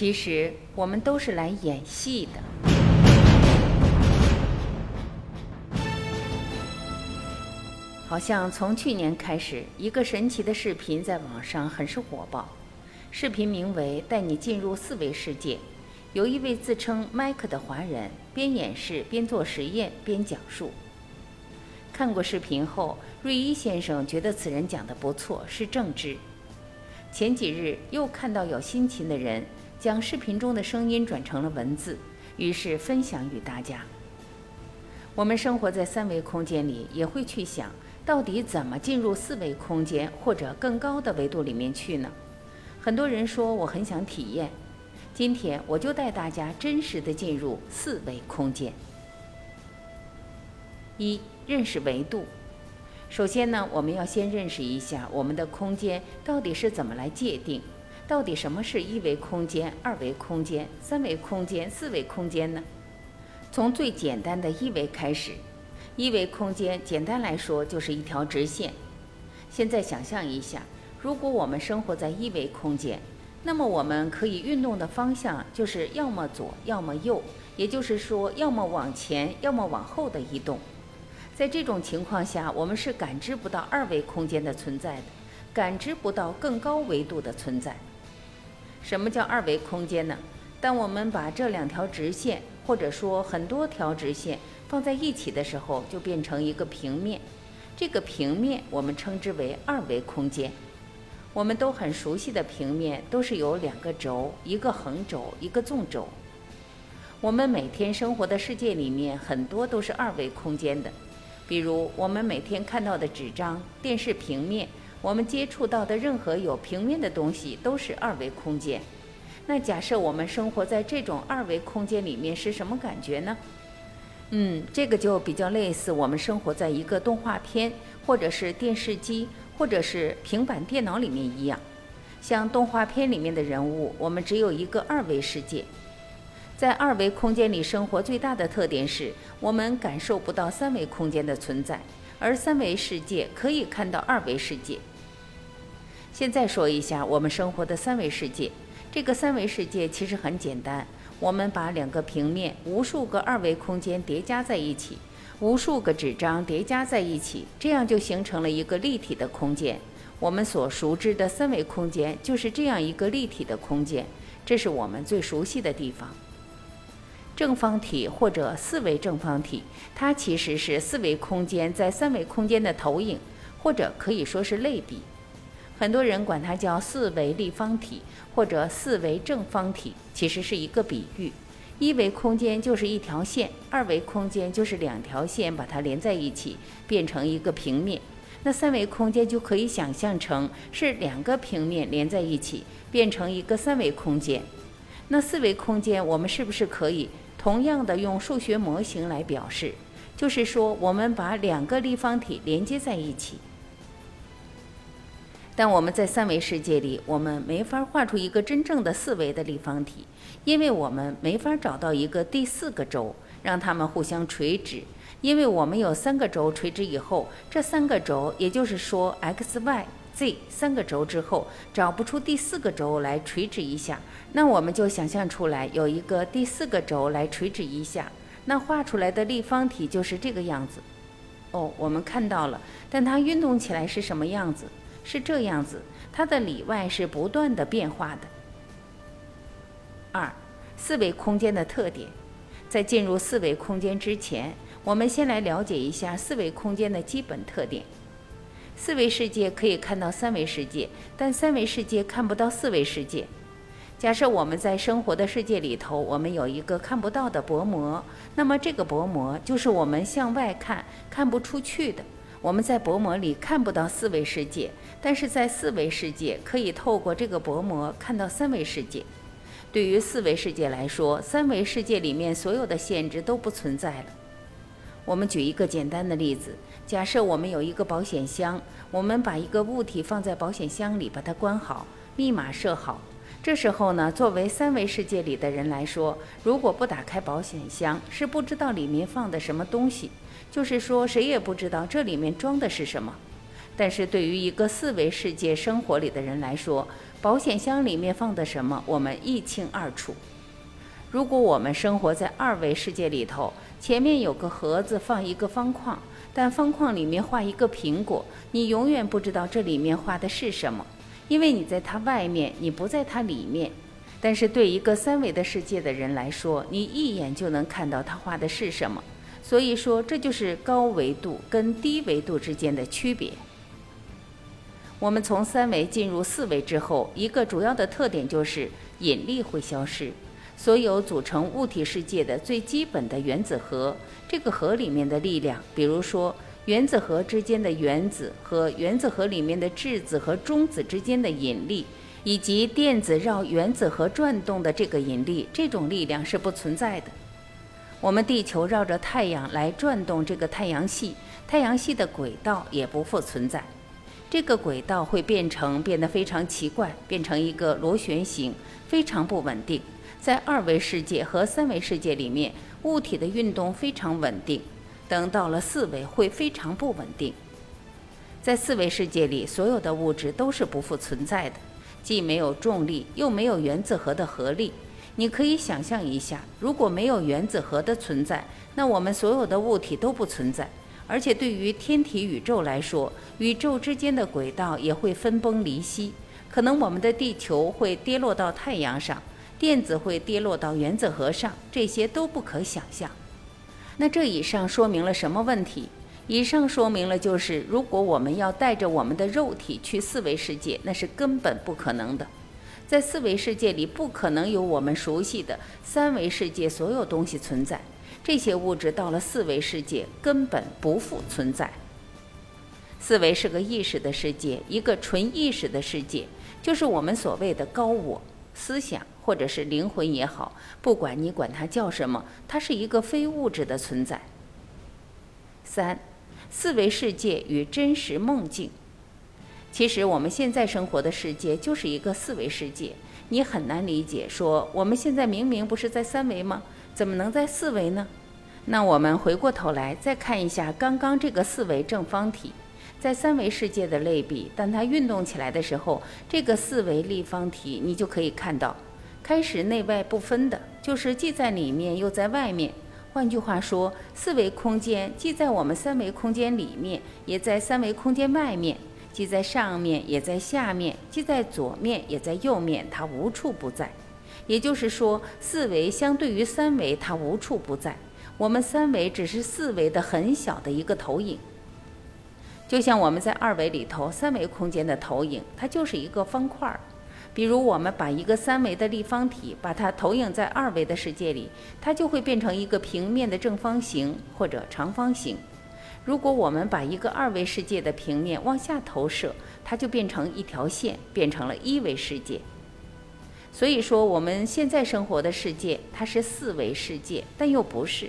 其实我们都是来演戏的。好像从去年开始，一个神奇的视频在网上很是火爆。视频名为《带你进入四维世界》，有一位自称麦克的华人边演示边做实验边讲述。看过视频后，瑞一先生觉得此人讲的不错，是正直。前几日又看到有辛勤的人将视频中的声音转成了文字，于是分享与大家。我们生活在三维空间里，也会去想，到底怎么进入四维空间或者更高的维度里面去呢？很多人说我很想体验，今天我就带大家真实的进入四维空间。一、认识维度。首先呢，我们要先认识一下我们的空间到底是怎么来界定，到底什么是一维空间、二维空间、三维空间、四维空间呢？从最简单的一维开始，一维空间简单来说就是一条直线。现在想象一下，如果我们生活在一维空间，那么我们可以运动的方向就是要么左，要么右，也就是说，要么往前，要么往后的移动。在这种情况下，我们是感知不到二维空间的存在的，感知不到更高维度的存在。什么叫二维空间呢？当我们把这两条直线，或者说很多条直线放在一起的时候，就变成一个平面。这个平面我们称之为二维空间。我们都很熟悉的平面，都是有两个轴，一个横轴，一个纵轴。我们每天生活的世界里面，很多都是二维空间的。比如我们每天看到的纸张、电视平面，我们接触到的任何有平面的东西都是二维空间。那假设我们生活在这种二维空间里面是什么感觉呢？嗯，这个就比较类似我们生活在一个动画片，或者是电视机，或者是平板电脑里面一样。像动画片里面的人物，我们只有一个二维世界。在二维空间里生活最大的特点是我们感受不到三维空间的存在，而三维世界可以看到二维世界。现在说一下我们生活的三维世界，这个三维世界其实很简单，我们把两个平面、无数个二维空间叠加在一起，无数个纸张叠加在一起，这样就形成了一个立体的空间。我们所熟知的三维空间就是这样一个立体的空间，这是我们最熟悉的地方。正方体或者四维正方体，它其实是四维空间在三维空间的投影，或者可以说是类比。很多人管它叫四维立方体或者四维正方体，其实是一个比喻。一维空间就是一条线，二维空间就是两条线把它连在一起，变成一个平面。那三维空间就可以想象成是两个平面连在一起，变成一个三维空间。那四维空间，我们是不是可以？同样的，用数学模型来表示，就是说，我们把两个立方体连接在一起。但我们在三维世界里，我们没法画出一个真正的四维的立方体，因为我们没法找到一个第四个轴，让它们互相垂直。因为我们有三个轴垂直以后，这三个轴，也就是说 x、y。z 三个轴之后找不出第四个轴来垂直一下，那我们就想象出来有一个第四个轴来垂直一下，那画出来的立方体就是这个样子。哦，我们看到了，但它运动起来是什么样子？是这样子，它的里外是不断的变化的。二，四维空间的特点，在进入四维空间之前，我们先来了解一下四维空间的基本特点。四维世界可以看到三维世界，但三维世界看不到四维世界。假设我们在生活的世界里头，我们有一个看不到的薄膜，那么这个薄膜就是我们向外看看不出去的。我们在薄膜里看不到四维世界，但是在四维世界可以透过这个薄膜看到三维世界。对于四维世界来说，三维世界里面所有的限制都不存在了。我们举一个简单的例子，假设我们有一个保险箱，我们把一个物体放在保险箱里，把它关好，密码设好。这时候呢，作为三维世界里的人来说，如果不打开保险箱，是不知道里面放的什么东西，就是说谁也不知道这里面装的是什么。但是对于一个四维世界生活里的人来说，保险箱里面放的什么，我们一清二楚。如果我们生活在二维世界里头，前面有个盒子放一个方框，但方框里面画一个苹果，你永远不知道这里面画的是什么，因为你在它外面，你不在它里面。但是对一个三维的世界的人来说，你一眼就能看到他画的是什么。所以说，这就是高维度跟低维度之间的区别。我们从三维进入四维之后，一个主要的特点就是引力会消失。所有组成物体世界的最基本的原子核，这个核里面的力量，比如说原子核之间的原子和原子核里面的质子和中子之间的引力，以及电子绕原子核转动的这个引力，这种力量是不存在的。我们地球绕着太阳来转动这个太阳系，太阳系的轨道也不复存在。这个轨道会变成变得非常奇怪，变成一个螺旋形，非常不稳定。在二维世界和三维世界里面，物体的运动非常稳定。等到了四维，会非常不稳定。在四维世界里，所有的物质都是不复存在的，既没有重力，又没有原子核的合力。你可以想象一下，如果没有原子核的存在，那我们所有的物体都不存在。而且对于天体宇宙来说，宇宙之间的轨道也会分崩离析，可能我们的地球会跌落到太阳上。电子会跌落到原子核上，这些都不可想象。那这以上说明了什么问题？以上说明了就是，如果我们要带着我们的肉体去四维世界，那是根本不可能的。在四维世界里，不可能有我们熟悉的三维世界所有东西存在。这些物质到了四维世界根本不复存在。四维是个意识的世界，一个纯意识的世界，就是我们所谓的高我。思想或者是灵魂也好，不管你管它叫什么，它是一个非物质的存在。三，四维世界与真实梦境。其实我们现在生活的世界就是一个四维世界，你很难理解。说我们现在明明不是在三维吗？怎么能在四维呢？那我们回过头来再看一下刚刚这个四维正方体。在三维世界的类比，当它运动起来的时候，这个四维立方体你就可以看到，开始内外不分的，就是既在里面又在外面。换句话说，四维空间既在我们三维空间里面，也在三维空间外面；既在上面，也在下面；既在左面，也在右面，它无处不在。也就是说，四维相对于三维，它无处不在。我们三维只是四维的很小的一个投影。就像我们在二维里头，三维空间的投影，它就是一个方块儿。比如我们把一个三维的立方体，把它投影在二维的世界里，它就会变成一个平面的正方形或者长方形。如果我们把一个二维世界的平面往下投射，它就变成一条线，变成了一维世界。所以说，我们现在生活的世界，它是四维世界，但又不是。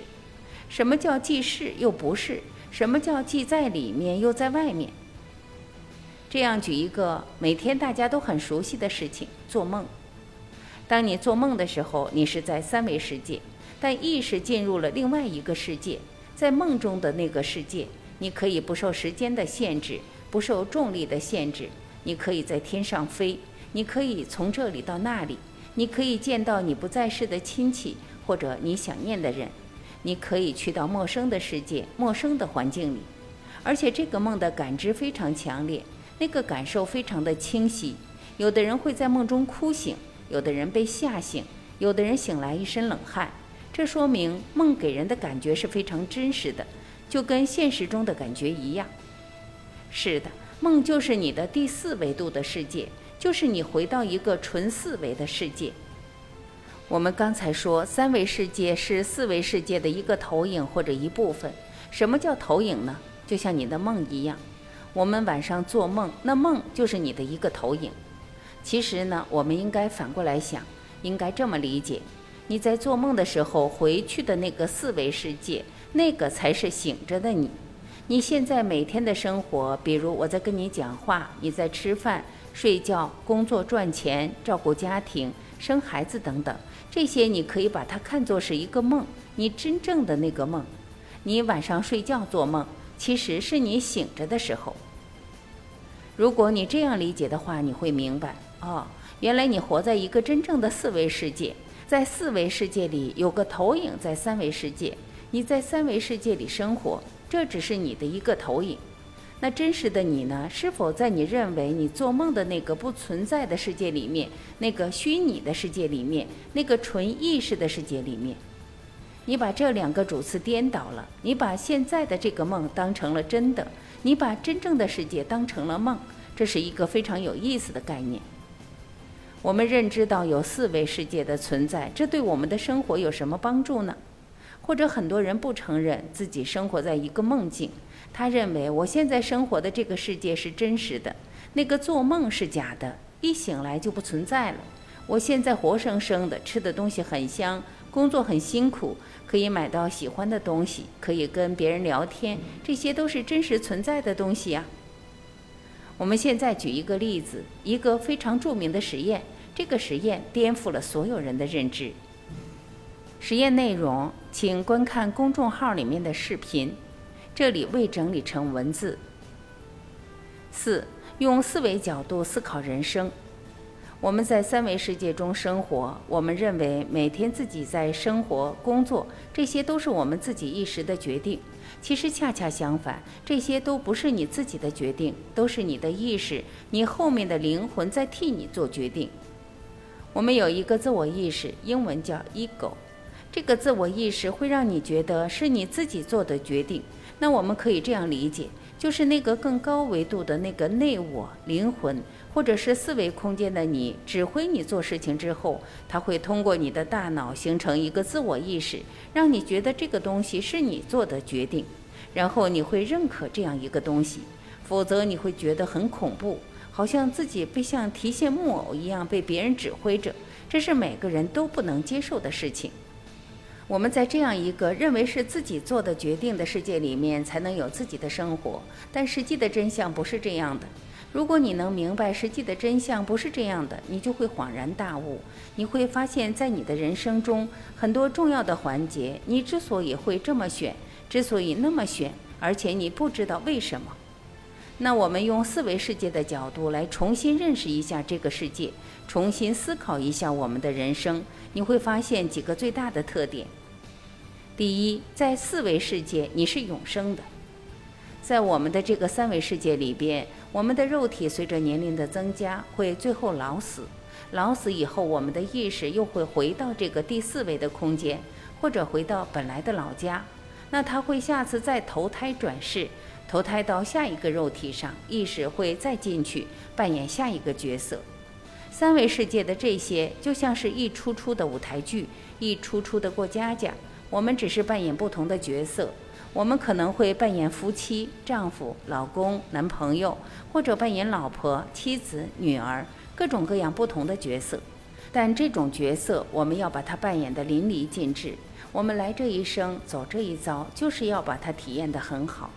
什么叫既是又不是？什么叫既在里面又在外面？这样举一个每天大家都很熟悉的事情：做梦。当你做梦的时候，你是在三维世界，但意识进入了另外一个世界。在梦中的那个世界，你可以不受时间的限制，不受重力的限制，你可以在天上飞，你可以从这里到那里，你可以见到你不在世的亲戚或者你想念的人。你可以去到陌生的世界、陌生的环境里，而且这个梦的感知非常强烈，那个感受非常的清晰。有的人会在梦中哭醒，有的人被吓醒，有的人醒来一身冷汗。这说明梦给人的感觉是非常真实的，就跟现实中的感觉一样。是的，梦就是你的第四维度的世界，就是你回到一个纯四维的世界。我们刚才说，三维世界是四维世界的一个投影或者一部分。什么叫投影呢？就像你的梦一样，我们晚上做梦，那梦就是你的一个投影。其实呢，我们应该反过来想，应该这么理解：你在做梦的时候回去的那个四维世界，那个才是醒着的你。你现在每天的生活，比如我在跟你讲话，你在吃饭、睡觉、工作、赚钱、照顾家庭、生孩子等等。这些你可以把它看作是一个梦，你真正的那个梦，你晚上睡觉做梦，其实是你醒着的时候。如果你这样理解的话，你会明白，哦，原来你活在一个真正的四维世界，在四维世界里有个投影在三维世界，你在三维世界里生活，这只是你的一个投影。那真实的你呢？是否在你认为你做梦的那个不存在的世界里面，那个虚拟的世界里面，那个纯意识的世界里面？你把这两个主次颠倒了，你把现在的这个梦当成了真的，你把真正的世界当成了梦，这是一个非常有意思的概念。我们认知到有四维世界的存在，这对我们的生活有什么帮助呢？或者很多人不承认自己生活在一个梦境，他认为我现在生活的这个世界是真实的，那个做梦是假的，一醒来就不存在了。我现在活生生的吃的东西很香。工作很辛苦，可以买到喜欢的东西，可以跟别人聊天，这些都是真实存在的东西呀。我们现在举一个例子，一个非常著名的实验，这个实验颠覆了所有人的认知。实验内容，请观看公众号里面的视频，这里未整理成文字。四，用思维角度思考人生。我们在三维世界中生活，我们认为每天自己在生活、工作，这些都是我们自己一时的决定。其实恰恰相反，这些都不是你自己的决定，都是你的意识、你后面的灵魂在替你做决定。我们有一个自我意识，英文叫 ego，这个自我意识会让你觉得是你自己做的决定。那我们可以这样理解，就是那个更高维度的那个内我灵魂。或者是四维空间的你指挥你做事情之后，它会通过你的大脑形成一个自我意识，让你觉得这个东西是你做的决定，然后你会认可这样一个东西，否则你会觉得很恐怖，好像自己被像提线木偶一样被别人指挥着，这是每个人都不能接受的事情。我们在这样一个认为是自己做的决定的世界里面，才能有自己的生活，但实际的真相不是这样的。如果你能明白实际的真相不是这样的，你就会恍然大悟。你会发现，在你的人生中，很多重要的环节，你之所以会这么选，之所以那么选，而且你不知道为什么。那我们用四维世界的角度来重新认识一下这个世界，重新思考一下我们的人生，你会发现几个最大的特点。第一，在四维世界，你是永生的。在我们的这个三维世界里边，我们的肉体随着年龄的增加会最后老死，老死以后，我们的意识又会回到这个第四维的空间，或者回到本来的老家。那他会下次再投胎转世，投胎到下一个肉体上，意识会再进去扮演下一个角色。三维世界的这些就像是一出出的舞台剧，一出出的过家家，我们只是扮演不同的角色。我们可能会扮演夫妻、丈夫、老公、男朋友，或者扮演老婆、妻子、女儿，各种各样不同的角色。但这种角色，我们要把它扮演得淋漓尽致。我们来这一生，走这一遭，就是要把它体验得很好。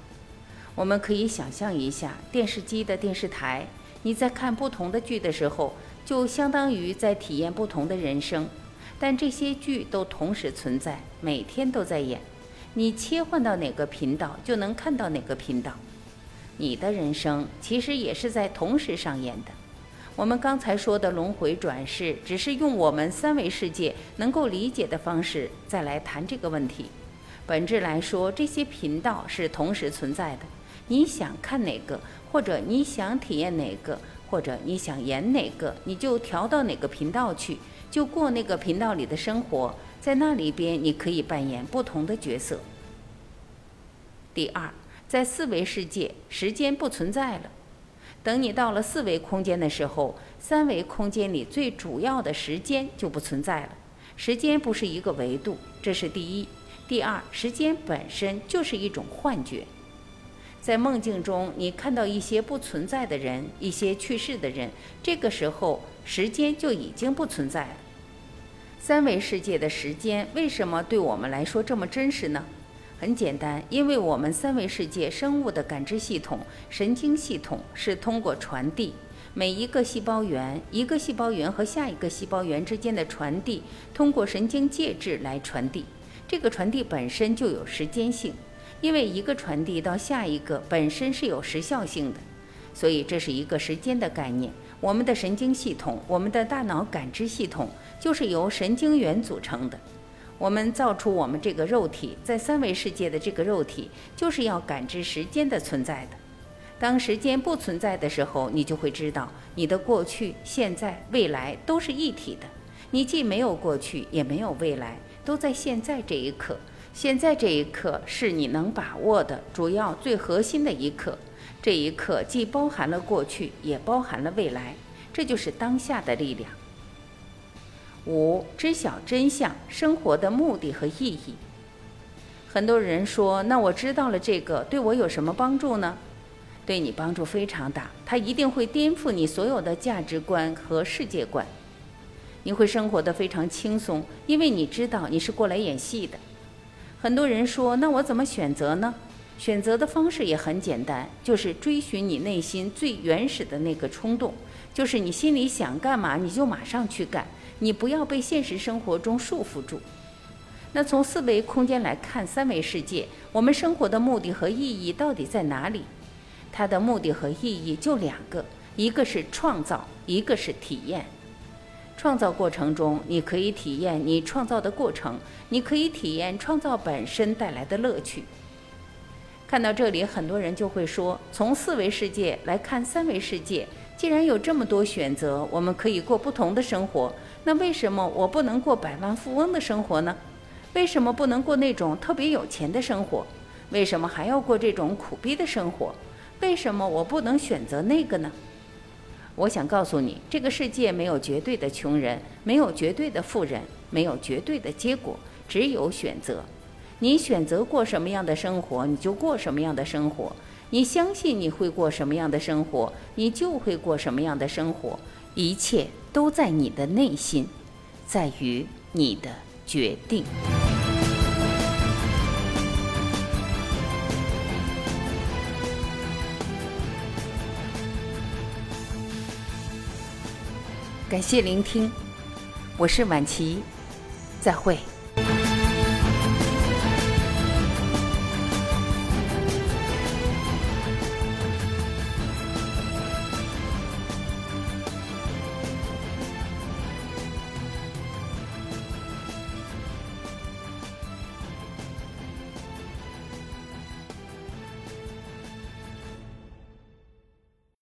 我们可以想象一下，电视机的电视台，你在看不同的剧的时候，就相当于在体验不同的人生。但这些剧都同时存在，每天都在演。你切换到哪个频道，就能看到哪个频道。你的人生其实也是在同时上演的。我们刚才说的轮回转世，只是用我们三维世界能够理解的方式再来谈这个问题。本质来说，这些频道是同时存在的。你想看哪个，或者你想体验哪个，或者你想演哪个，你就调到哪个频道去，就过那个频道里的生活。在那里边，你可以扮演不同的角色。第二，在四维世界，时间不存在了。等你到了四维空间的时候，三维空间里最主要的时间就不存在了。时间不是一个维度，这是第一。第二，时间本身就是一种幻觉。在梦境中，你看到一些不存在的人，一些去世的人，这个时候时间就已经不存在了。三维世界的时间为什么对我们来说这么真实呢？很简单，因为我们三维世界生物的感知系统、神经系统是通过传递，每一个细胞源、一个细胞源和下一个细胞源之间的传递，通过神经介质来传递。这个传递本身就有时间性，因为一个传递到下一个本身是有时效性的，所以这是一个时间的概念。我们的神经系统，我们的大脑感知系统，就是由神经元组成的。我们造出我们这个肉体，在三维世界的这个肉体，就是要感知时间的存在的。当时间不存在的时候，你就会知道，你的过去、现在、未来都是一体的。你既没有过去，也没有未来，都在现在这一刻。现在这一刻是你能把握的主要、最核心的一刻。这一刻既包含了过去，也包含了未来。这就是当下的力量。五、知晓真相，生活的目的和意义。很多人说：“那我知道了这个，对我有什么帮助呢？”对你帮助非常大，它一定会颠覆你所有的价值观和世界观。你会生活的非常轻松，因为你知道你是过来演戏的。很多人说：“那我怎么选择呢？”选择的方式也很简单，就是追寻你内心最原始的那个冲动，就是你心里想干嘛你就马上去干，你不要被现实生活中束缚住。那从四维空间来看三维世界，我们生活的目的和意义到底在哪里？它的目的和意义就两个，一个是创造，一个是体验。创造过程中，你可以体验你创造的过程，你可以体验创造本身带来的乐趣。看到这里，很多人就会说：从四维世界来看三维世界，既然有这么多选择，我们可以过不同的生活，那为什么我不能过百万富翁的生活呢？为什么不能过那种特别有钱的生活？为什么还要过这种苦逼的生活？为什么我不能选择那个呢？我想告诉你，这个世界没有绝对的穷人，没有绝对的富人，没有绝对的结果，只有选择。你选择过什么样的生活，你就过什么样的生活。你相信你会过什么样的生活，你就会过什么样的生活。一切都在你的内心，在于你的决定。感谢聆听，我是晚琪，再会。